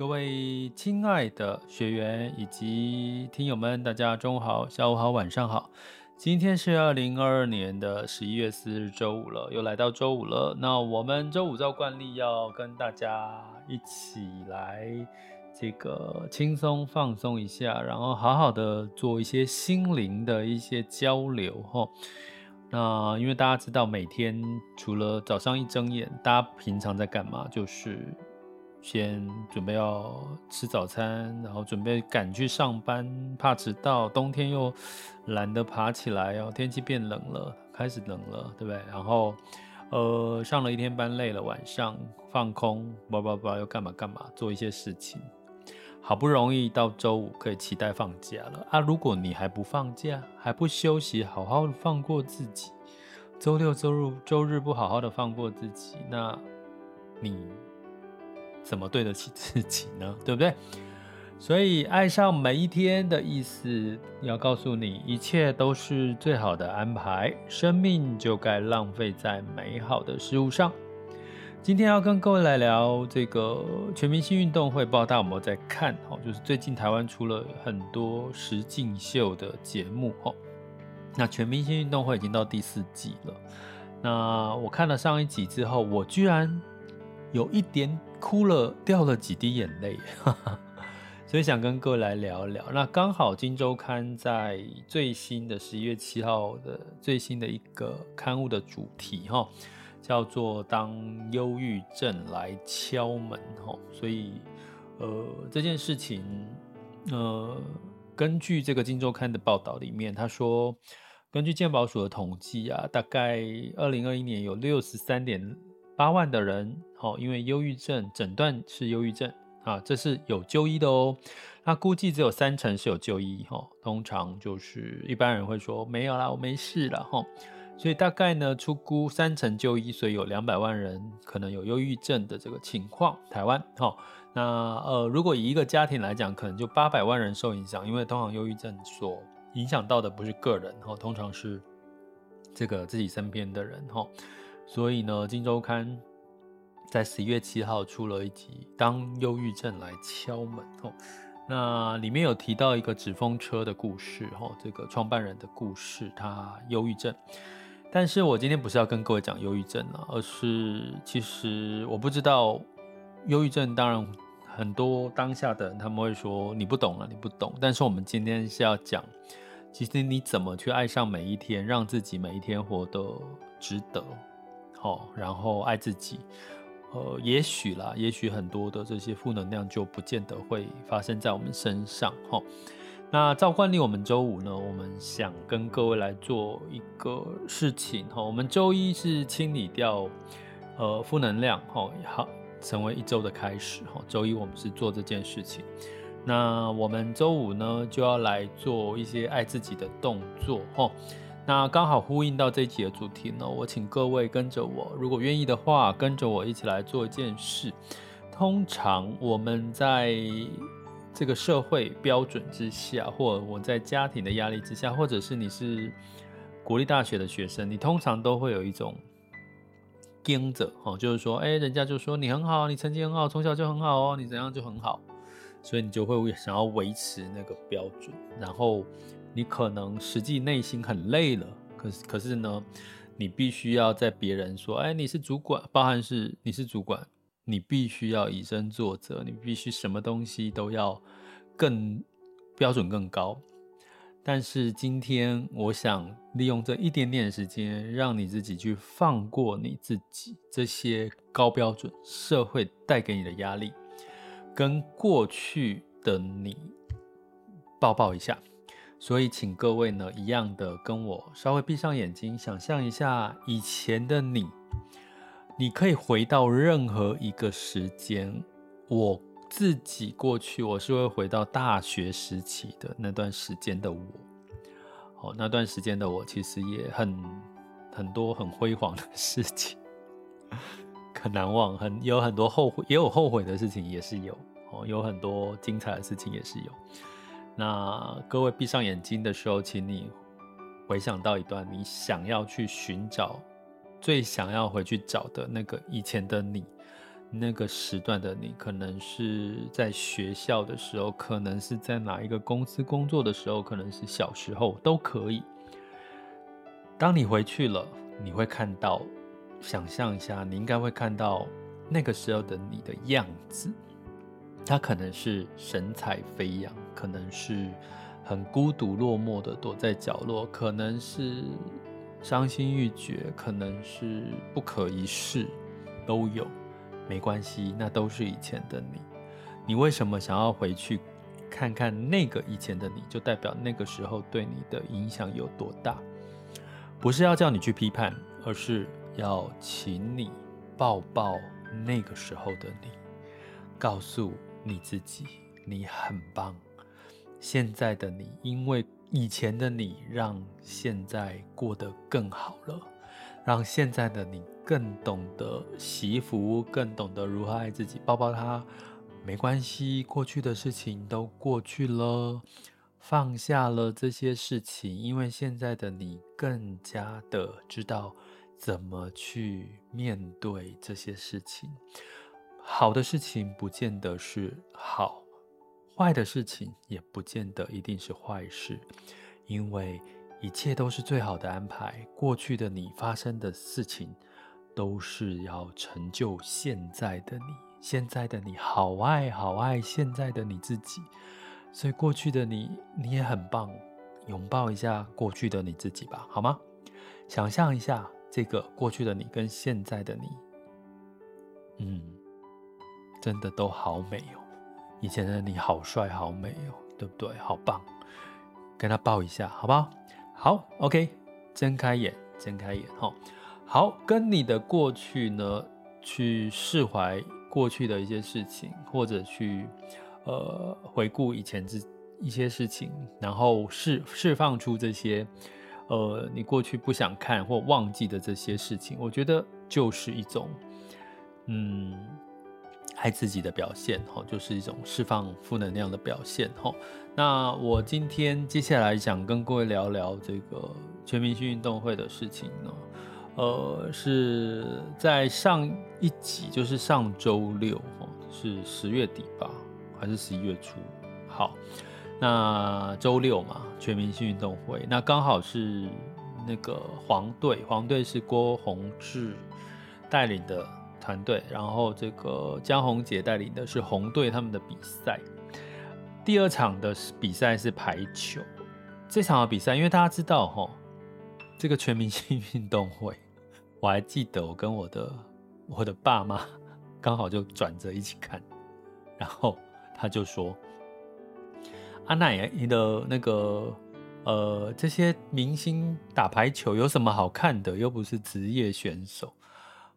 各位亲爱的学员以及听友们，大家中午好、下午好、晚上好。今天是二零二二年的十一月四日，周五了，又来到周五了。那我们周五照惯例要跟大家一起来这个轻松放松一下，然后好好的做一些心灵的一些交流哈。那因为大家知道，每天除了早上一睁眼，大家平常在干嘛？就是。先准备要吃早餐，然后准备赶去上班，怕迟到。冬天又懒得爬起来哦，天气变冷了，开始冷了，对不对？然后，呃，上了一天班累了，晚上放空，叭叭叭，又干嘛干嘛，做一些事情。好不容易到周五可以期待放假了啊！如果你还不放假，还不休息，好好的放过自己，周六周日周日不好好的放过自己，那你。怎么对得起自己呢？对不对？所以爱上每一天的意思，要告诉你，一切都是最好的安排，生命就该浪费在美好的事物上。今天要跟各位来聊这个全明星运动会，不知道大家有没有在看？哦，就是最近台湾出了很多实境秀的节目，哦，那全明星运动会已经到第四季了。那我看了上一集之后，我居然有一点。哭了，掉了几滴眼泪，所以想跟各位来聊一聊。那刚好《金周刊》在最新的十一月七号的最新的一个刊物的主题哈，叫做“当忧郁症来敲门”哈，所以呃这件事情呃根据这个《金周刊》的报道里面，他说根据健保署的统计啊，大概二零二一年有六十三点八万的人。哦，因为忧郁症诊断是忧郁症啊，这是有就医的哦。那估计只有三成是有就医哈，通常就是一般人会说没有啦，我没事了哈。所以大概呢，出估三成就医，所以有两百万人可能有忧郁症的这个情况。台湾哈，那呃，如果以一个家庭来讲，可能就八百万人受影响，因为通常忧郁症所影响到的不是个人哈，通常是这个自己身边的人哈。所以呢，《金周刊》。在十一月七号出了一集《当忧郁症来敲门》哦，那里面有提到一个纸风车的故事哦，这个创办人的故事，他忧郁症。但是我今天不是要跟各位讲忧郁症了，而是其实我不知道忧郁症。当然，很多当下的人他们会说你不懂了，你不懂。但是我们今天是要讲，其实你怎么去爱上每一天，让自己每一天活得值得，好，然后爱自己。呃，也许啦，也许很多的这些负能量就不见得会发生在我们身上哈。那照惯例，我们周五呢，我们想跟各位来做一个事情哈。我们周一是清理掉呃负能量哈，好，成为一周的开始哈。周一我们是做这件事情，那我们周五呢就要来做一些爱自己的动作哈。那刚好呼应到这一集的主题呢，我请各位跟着我，如果愿意的话，跟着我一起来做一件事。通常我们在这个社会标准之下，或我在家庭的压力之下，或者是你是国立大学的学生，你通常都会有一种盯着哦，就是说，哎，人家就说你很好，你成绩很好，从小就很好哦，你怎样就很好，所以你就会想要维持那个标准，然后。你可能实际内心很累了，可是可是呢，你必须要在别人说，哎，你是主管，包含是你是主管，你必须要以身作则，你必须什么东西都要更标准更高。但是今天我想利用这一点点时间，让你自己去放过你自己这些高标准，社会带给你的压力，跟过去的你抱抱一下。所以，请各位呢，一样的跟我稍微闭上眼睛，想象一下以前的你，你可以回到任何一个时间。我自己过去，我是会回到大学时期的那段时间的我。哦，那段时间的我其实也很很多很辉煌的事情，很难忘，很有很多后悔，也有后悔的事情，也是有哦，有很多精彩的事情也是有。那各位闭上眼睛的时候，请你回想到一段你想要去寻找、最想要回去找的那个以前的你那个时段的你，可能是在学校的时候，可能是在哪一个公司工作的时候，可能是小时候都可以。当你回去了，你会看到，想象一下，你应该会看到那个时候的你的样子。他可能是神采飞扬，可能是很孤独落寞的躲在角落，可能是伤心欲绝，可能是不可一世，都有。没关系，那都是以前的你。你为什么想要回去看看那个以前的你？就代表那个时候对你的影响有多大？不是要叫你去批判，而是要请你抱抱那个时候的你，告诉你自己，你很棒。现在的你，因为以前的你，让现在过得更好了，让现在的你。更懂得惜福，更懂得如何爱自己，抱抱他，没关系，过去的事情都过去了，放下了这些事情，因为现在的你更加的知道怎么去面对这些事情。好的事情不见得是好，坏的事情也不见得一定是坏事，因为一切都是最好的安排。过去的你发生的事情。都是要成就现在的你，现在的你好爱好爱现在的你自己，所以过去的你你也很棒，拥抱一下过去的你自己吧，好吗？想象一下这个过去的你跟现在的你，嗯，真的都好美哦，以前的你好帅好美哦，对不对？好棒，跟他抱一下，好不好？好，OK，睁开眼，睁开眼，哈。好，跟你的过去呢，去释怀过去的一些事情，或者去呃回顾以前之一些事情，然后释释放出这些呃你过去不想看或忘记的这些事情，我觉得就是一种嗯爱自己的表现哈，就是一种释放负能量的表现哈。那我今天接下来想跟各位聊聊这个全明星运动会的事情呢。呃，是在上一集，就是上周六哦，是十月底吧，还是十一月初？好，那周六嘛，全明星运动会，那刚好是那个黄队，黄队是郭宏志带领的团队，然后这个江宏杰带领的是红队他们的比赛。第二场的比赛是排球，这场的比赛，因为大家知道哈。这个全明星运动会，我还记得我跟我的我的爸妈刚好就转着一起看，然后他就说：“阿奶，你的那个呃，这些明星打排球有什么好看的？又不是职业选手。”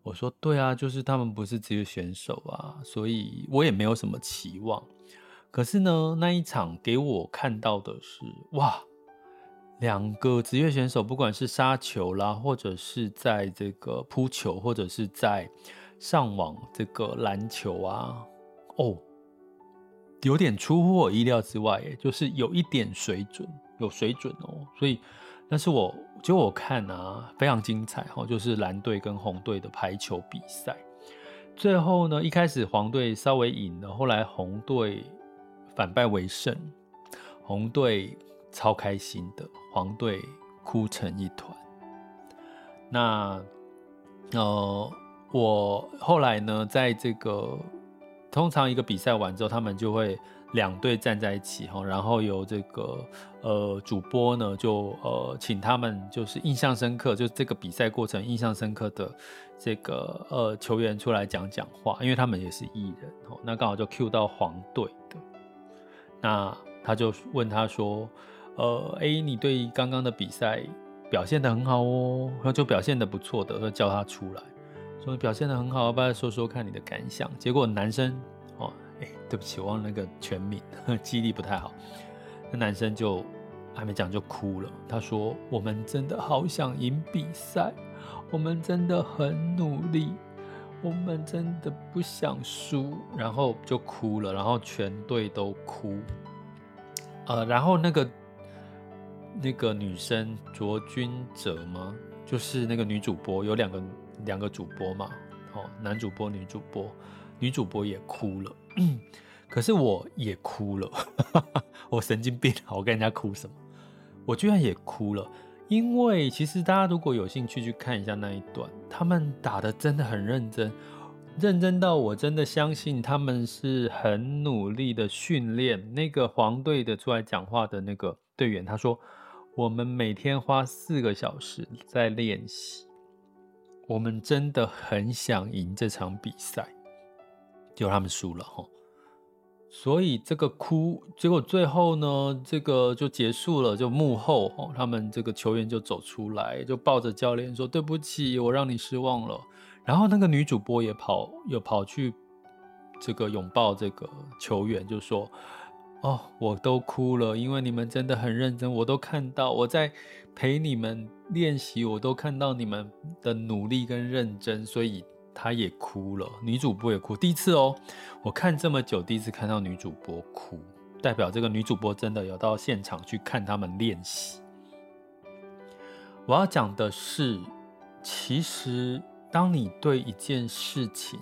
我说：“对啊，就是他们不是职业选手啊，所以我也没有什么期望。可是呢，那一场给我看到的是哇。”两个职业选手，不管是杀球啦，或者是在这个扑球，或者是在上网这个篮球啊，哦，有点出乎我意料之外，诶，就是有一点水准，有水准哦。所以，但是我就我看啊，非常精彩哈，就是蓝队跟红队的排球比赛。最后呢，一开始黄队稍微赢了，后来红队反败为胜，红队。超开心的，黄队哭成一团。那呃，我后来呢，在这个通常一个比赛完之后，他们就会两队站在一起哈，然后由这个呃主播呢就呃请他们就是印象深刻，就是这个比赛过程印象深刻的这个呃球员出来讲讲话，因为他们也是艺人哦。那刚好就 cue 到黄队的，那他就问他说。呃，哎，你对刚刚的比赛表现得很好哦，然后就表现得不错的，就叫他出来，说表现得很好，要不要说说看你的感想？结果男生，对不起，我忘了那个全名，记忆力不太好。那男生就还没讲就哭了，他说：“我们真的好想赢比赛，我们真的很努力，我们真的不想输。”然后就哭了，然后全队都哭。呃，然后那个。那个女生卓君哲吗？就是那个女主播，有两个两个主播嘛，哦，男主播、女主播，女主播也哭了，可是我也哭了，我神经病啊，我跟人家哭什么？我居然也哭了，因为其实大家如果有兴趣去看一下那一段，他们打的真的很认真，认真到我真的相信他们是很努力的训练。那个黄队的出来讲话的那个队员，他说：“我们每天花四个小时在练习，我们真的很想赢这场比赛，结果他们输了哈。”所以这个哭，结果最后呢，这个就结束了。就幕后哦，他们这个球员就走出来，就抱着教练说：“对不起，我让你失望了。”然后那个女主播也跑，又跑去这个拥抱这个球员，就说：“哦，我都哭了，因为你们真的很认真，我都看到我在陪你们练习，我都看到你们的努力跟认真，所以。”她也哭了，女主播也哭，第一次哦，我看这么久，第一次看到女主播哭，代表这个女主播真的有到现场去看他们练习。我要讲的是，其实当你对一件事情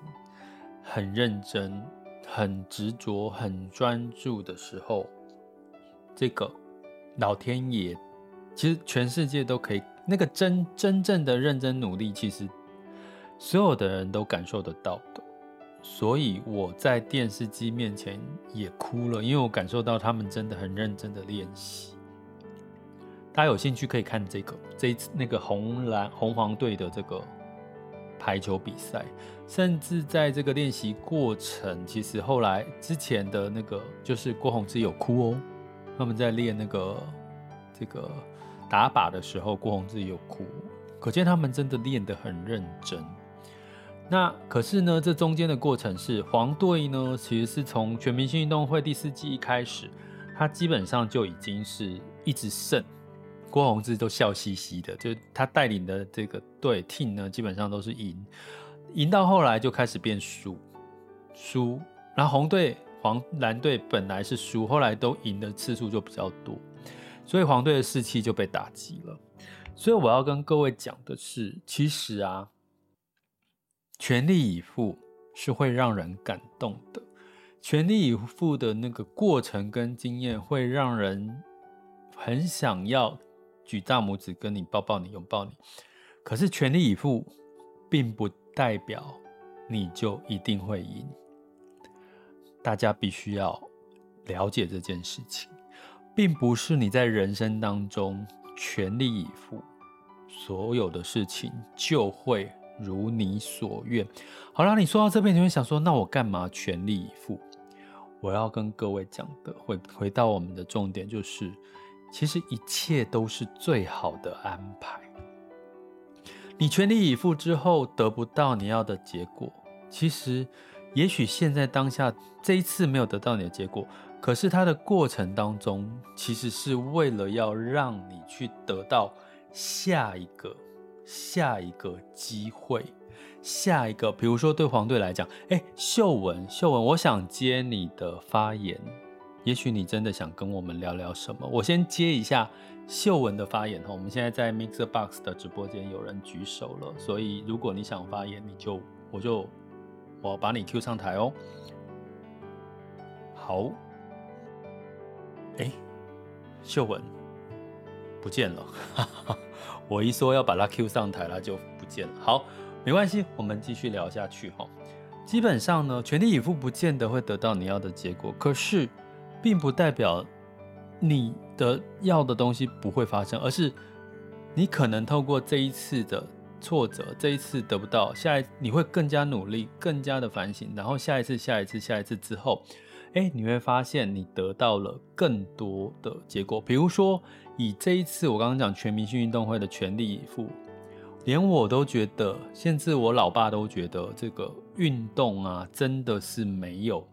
很认真、很执着、很专注的时候，这个老天爷，其实全世界都可以，那个真真正的认真努力，其实。所有的人都感受得到的，所以我在电视机面前也哭了，因为我感受到他们真的很认真的练习。大家有兴趣可以看这个这一次那个红蓝红黄队的这个排球比赛，甚至在这个练习过程，其实后来之前的那个就是郭宏志有哭哦，他们在练那个这个打靶的时候，郭宏志有哭，可见他们真的练得很认真。那可是呢，这中间的过程是黄队呢，其实是从全明星运动会第四季一开始，他基本上就已经是一直胜，郭泓志都笑嘻嘻的，就他带领的这个队 team 呢，基本上都是赢，赢到后来就开始变输，输，然后红队黄蓝队本来是输，后来都赢的次数就比较多，所以黄队的士气就被打击了。所以我要跟各位讲的是，其实啊。全力以赴是会让人感动的，全力以赴的那个过程跟经验会让人很想要举大拇指跟你抱抱你拥抱你。可是全力以赴并不代表你就一定会赢，大家必须要了解这件事情，并不是你在人生当中全力以赴，所有的事情就会。如你所愿。好了，你说到这边，你会想说，那我干嘛全力以赴？我要跟各位讲的，回回到我们的重点，就是其实一切都是最好的安排。你全力以赴之后得不到你要的结果，其实也许现在当下这一次没有得到你的结果，可是它的过程当中，其实是为了要让你去得到下一个。下一个机会，下一个，比如说对黄队来讲，哎，秀文，秀文，我想接你的发言，也许你真的想跟我们聊聊什么？我先接一下秀文的发言哈。我们现在在 Mixer Box 的直播间有人举手了，所以如果你想发言，你就我就我把你 Q 上台哦。好，哎，秀文不见了。哈 哈我一说要把他 Q 上台，他就不见了。好，没关系，我们继续聊下去哈。基本上呢，全力以赴不见得会得到你要的结果，可是，并不代表你的要的东西不会发生，而是你可能透过这一次的挫折，这一次得不到，下一你会更加努力，更加的反省，然后下一次、下一次、下一次之后，哎，你会发现你得到了更多的结果，比如说。以这一次我刚刚讲全明星运动会的全力以赴，连我都觉得，甚至我老爸都觉得这个运动啊，真的是没有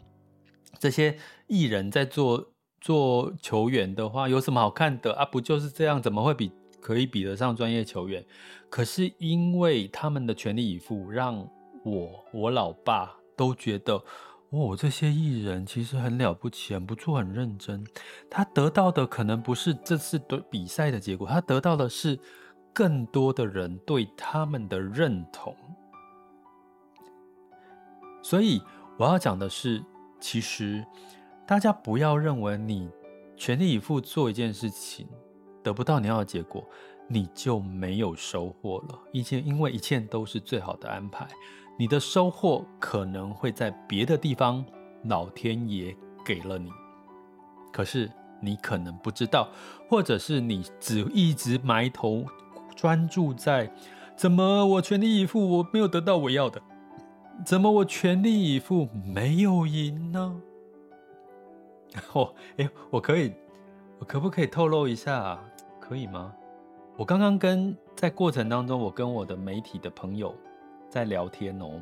这些艺人在做做球员的话，有什么好看的啊？不就是这样？怎么会比可以比得上专业球员？可是因为他们的全力以赴，让我我老爸都觉得。哦，这些艺人其实很了不起，很不错，很认真。他得到的可能不是这次的比赛的结果，他得到的是更多的人对他们的认同。所以，我要讲的是，其实大家不要认为你全力以赴做一件事情，得不到你要的结果，你就没有收获了。一切，因为一切都是最好的安排，你的收获可能会在别的地方，老天爷给了你，可是你可能不知道，或者是你只一直埋头专注在，怎么我全力以赴，我没有得到我要的。怎么我全力以赴没有赢呢？哦，哎，我可以，我可不可以透露一下？可以吗？我刚刚跟在过程当中，我跟我的媒体的朋友在聊天哦。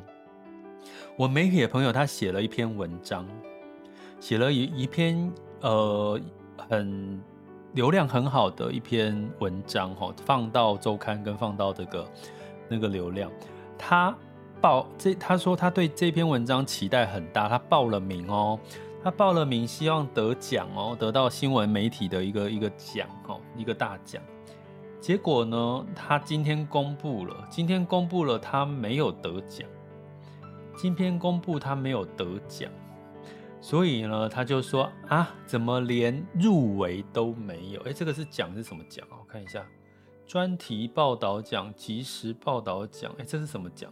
我媒体的朋友他写了一篇文章，写了一一篇呃很流量很好的一篇文章哈，放到周刊跟放到这个那个流量，他。报这，他说他对这篇文章期待很大，他报了名哦，他报了名，希望得奖哦，得到新闻媒体的一个一个奖哦，一个大奖。结果呢，他今天公布了，今天公布了他没有得奖，今天公布他没有得奖，所以呢，他就说啊，怎么连入围都没有？哎，这个是奖是什么奖啊？我看一下，专题报道奖、即时报道奖，哎，这是什么奖？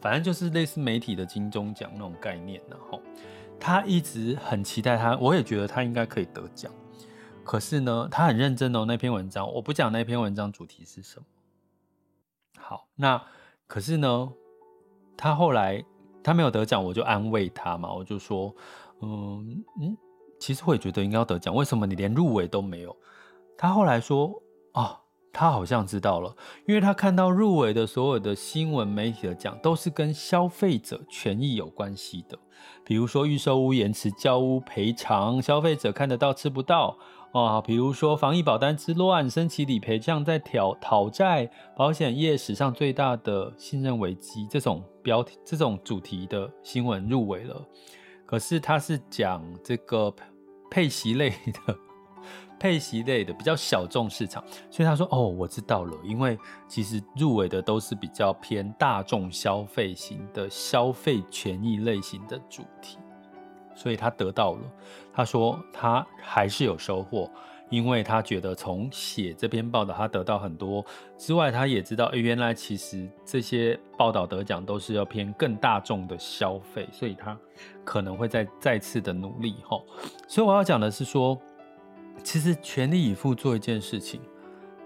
反正就是类似媒体的金钟奖那种概念，然后他一直很期待他，我也觉得他应该可以得奖。可是呢，他很认真哦，那篇文章我不讲那篇文章主题是什么。好，那可是呢，他后来他没有得奖，我就安慰他嘛，我就说，嗯嗯，其实我也觉得应该要得奖，为什么你连入围都没有？他后来说，哦。他好像知道了，因为他看到入围的所有的新闻媒体的奖都是跟消费者权益有关系的，比如说预售屋延迟交屋赔偿，消费者看得到吃不到啊，比如说防疫保单之乱，升级理赔这样在挑讨债，保险业史上最大的信任危机，这种标题这种主题的新闻入围了，可是他是讲这个配息类的。配息类的比较小众市场，所以他说：“哦，我知道了，因为其实入围的都是比较偏大众消费型的消费权益类型的主题，所以他得到了。他说他还是有收获，因为他觉得从写这篇报道，他得到很多之外，他也知道，欸，原来其实这些报道得奖都是要偏更大众的消费，所以他可能会再再次的努力齁。所以我要讲的是说。”其实全力以赴做一件事情，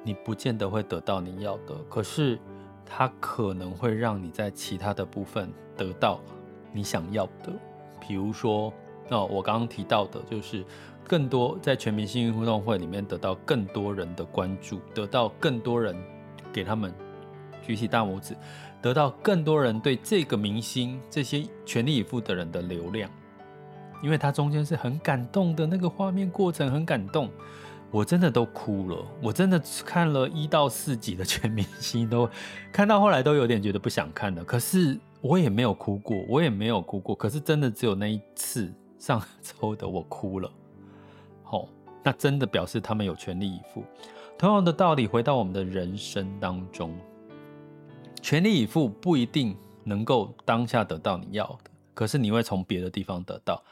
你不见得会得到你要的，可是它可能会让你在其他的部分得到你想要的。比如说，哦，我刚刚提到的，就是更多在全明星运动会里面得到更多人的关注，得到更多人给他们举起大拇指，得到更多人对这个明星这些全力以赴的人的流量。因为他中间是很感动的那个画面过程很感动，我真的都哭了。我真的看了一到四集的全明星，都看到后来都有点觉得不想看了。可是我也没有哭过，我也没有哭过。可是真的只有那一次上周的我哭了。好，那真的表示他们有全力以赴。同样的道理，回到我们的人生当中，全力以赴不一定能够当下得到你要的，可是你会从别的地方得到。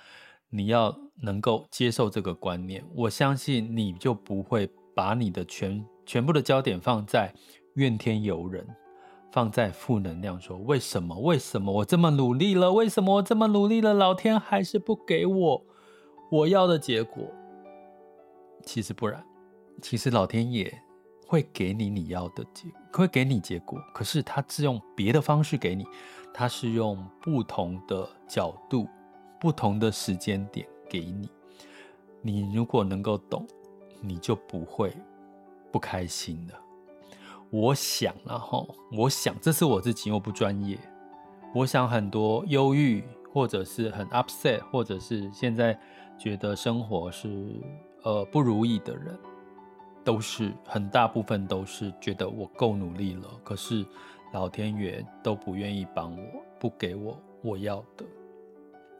你要能够接受这个观念，我相信你就不会把你的全全部的焦点放在怨天尤人，放在负能量，说为什么？为什么我这么努力了？为什么我这么努力了？老天还是不给我我要的结果？其实不然，其实老天爷会给你你要的结，会给你结果，可是他是用别的方式给你，他是用不同的角度。不同的时间点给你，你如果能够懂，你就不会不开心了。我想了哈，我想这是我自己，我不专业。我想很多忧郁或者是很 upset，或者是现在觉得生活是呃不如意的人，都是很大部分都是觉得我够努力了，可是老天爷都不愿意帮我，不给我我要的。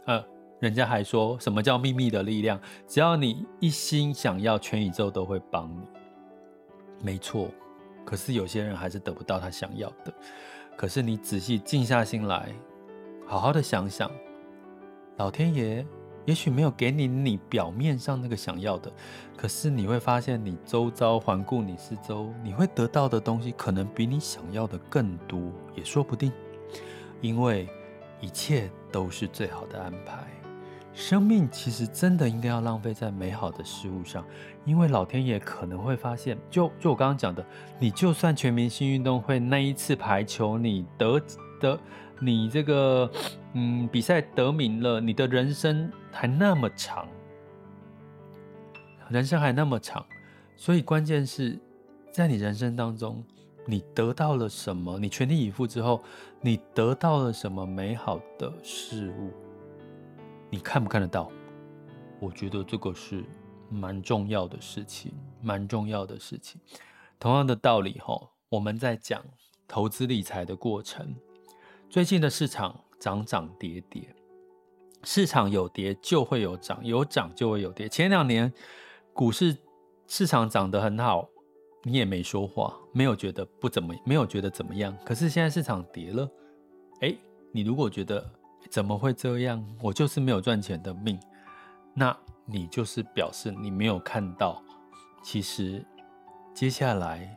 呃，人家还说什么叫秘密的力量？只要你一心想要，全宇宙都会帮你。没错，可是有些人还是得不到他想要的。可是你仔细静下心来，好好的想想，老天爷也许没有给你你表面上那个想要的，可是你会发现，你周遭环顾你四周，你会得到的东西可能比你想要的更多，也说不定。因为一切都是最好的安排。生命其实真的应该要浪费在美好的事物上，因为老天爷可能会发现，就就我刚刚讲的，你就算全明星运动会那一次排球，你得得。你这个，嗯，比赛得名了，你的人生还那么长，人生还那么长，所以关键是在你人生当中，你得到了什么？你全力以赴之后，你得到了什么美好的事物？你看不看得到？我觉得这个是蛮重要的事情，蛮重要的事情。同样的道理，吼，我们在讲投资理财的过程。最近的市场涨涨跌跌，市场有跌就会有涨，有涨就会有跌。前两年股市市场涨得很好，你也没说话，没有觉得不怎么，没有觉得怎么样。可是现在市场跌了，诶，你如果觉得怎么会这样？我就是没有赚钱的命，那你就是表示你没有看到，其实接下来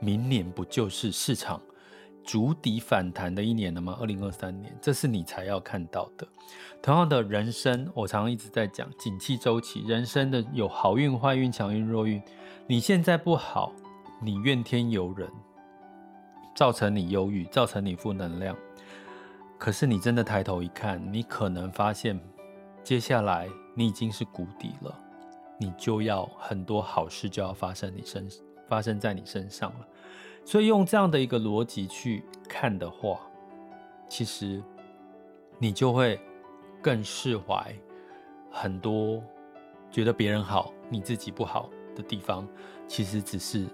明年不就是市场筑底反弹的一年了吗？二零二三年，这是你才要看到的。同样的人生，我常常一直在讲景气周期，人生的有好运、坏运、强运、弱运。你现在不好，你怨天尤人，造成你忧郁，造成你负能量。可是你真的抬头一看，你可能发现，接下来你已经是谷底了，你就要很多好事就要发生你身发生在你身上了。所以用这样的一个逻辑去看的话，其实你就会更释怀很多觉得别人好，你自己不好的地方，其实只是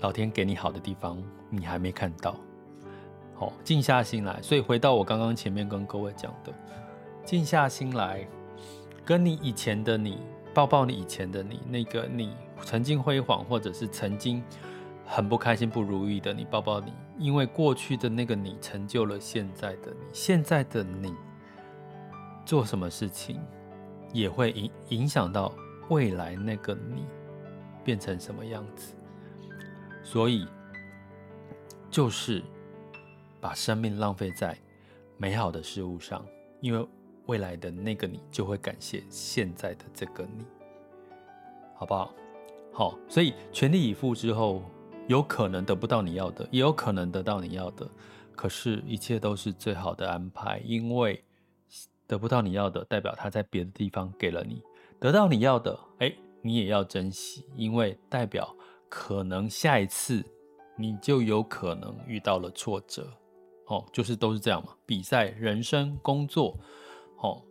老天给你好的地方，你还没看到。好，静下心来。所以回到我刚刚前面跟各位讲的，静下心来，跟你以前的你抱抱你以前的你，那个你曾经辉煌，或者是曾经。很不开心、不如意的你，抱抱你，因为过去的那个你成就了现在的你。现在的你做什么事情，也会影影响到未来那个你变成什么样子。所以，就是把生命浪费在美好的事物上，因为未来的那个你就会感谢现在的这个你，好不好？好，所以全力以赴之后。有可能得不到你要的，也有可能得到你要的，可是，一切都是最好的安排。因为得不到你要的，代表他在别的地方给了你；得到你要的，哎，你也要珍惜，因为代表可能下一次你就有可能遇到了挫折。哦，就是都是这样嘛，比赛、人生、工作，哦，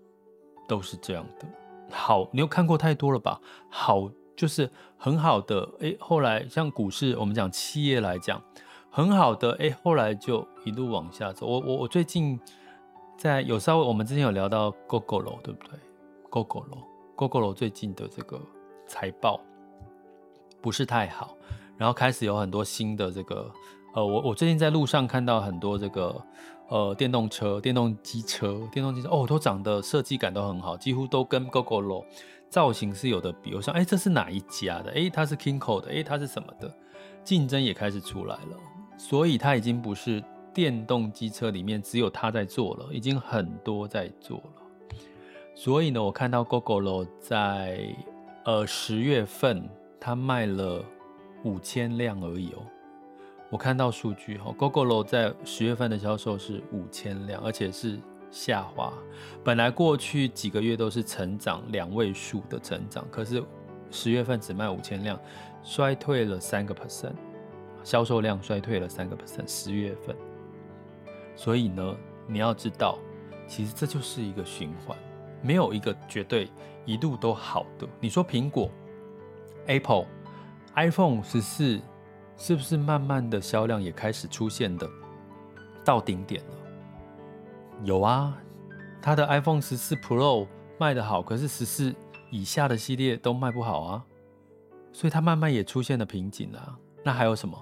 都是这样的。好，你有看过太多了吧？好。就是很好的，诶，后来像股市，我们讲企业来讲，很好的，诶，后来就一路往下走。我我我最近在有稍微，我们之前有聊到 Gogoro，对不对？Gogoro，Gogoro 最近的这个财报不是太好，然后开始有很多新的这个，呃，我我最近在路上看到很多这个，呃，电动车、电动机车、电动机车，哦，都长得设计感都很好，几乎都跟 GoGoLo。造型是有的比，比如说，哎，这是哪一家的？哎，它是 Kinko 的，哎，它是什么的？竞争也开始出来了，所以它已经不是电动机车里面只有它在做了，已经很多在做了。所以呢，我看到 GoGoLo 在呃十月份，它卖了五千辆而已哦。我看到数据哈，Gogoro 在十月份的销售是五千辆，而且是。下滑，本来过去几个月都是成长两位数的增长，可是十月份只卖五千辆，衰退了三个 percent，销售量衰退了三个 percent。十月份，所以呢，你要知道，其实这就是一个循环，没有一个绝对一路都好的。你说苹果、Apple、iPhone 十四是不是慢慢的销量也开始出现的到顶点了？有啊，它的 iPhone 十四 Pro 卖得好，可是十四以下的系列都卖不好啊，所以它慢慢也出现了瓶颈啊。那还有什么？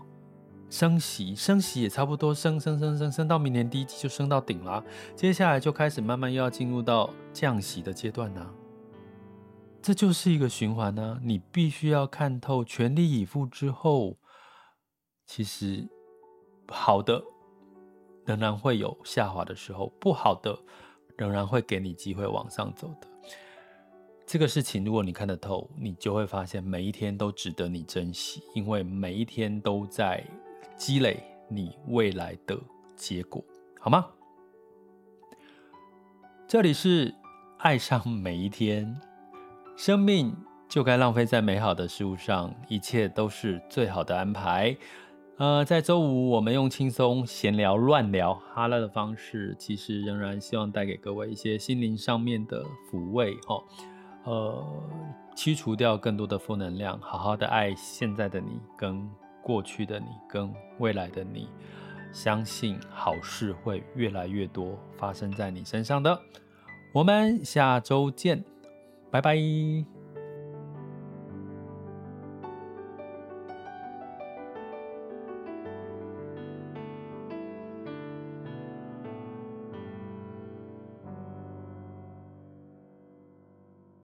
升息，升息也差不多升升升升升到明年第一季就升到顶了，接下来就开始慢慢又要进入到降息的阶段呢。这就是一个循环呢。你必须要看透，全力以赴之后，其实好的仍然会有下滑的时候，不好的仍然会给你机会往上走的。这个事情，如果你看得透，你就会发现每一天都值得你珍惜，因为每一天都在积累你未来的结果，好吗？这里是爱上每一天，生命就该浪费在美好的事物上，一切都是最好的安排。呃，在周五，我们用轻松闲聊、乱聊、哈拉的方式，其实仍然希望带给各位一些心灵上面的抚慰，哈。呃，驱除掉更多的负能量，好好的爱现在的你，跟过去的你，跟未来的你，相信好事会越来越多发生在你身上的。我们下周见，拜拜。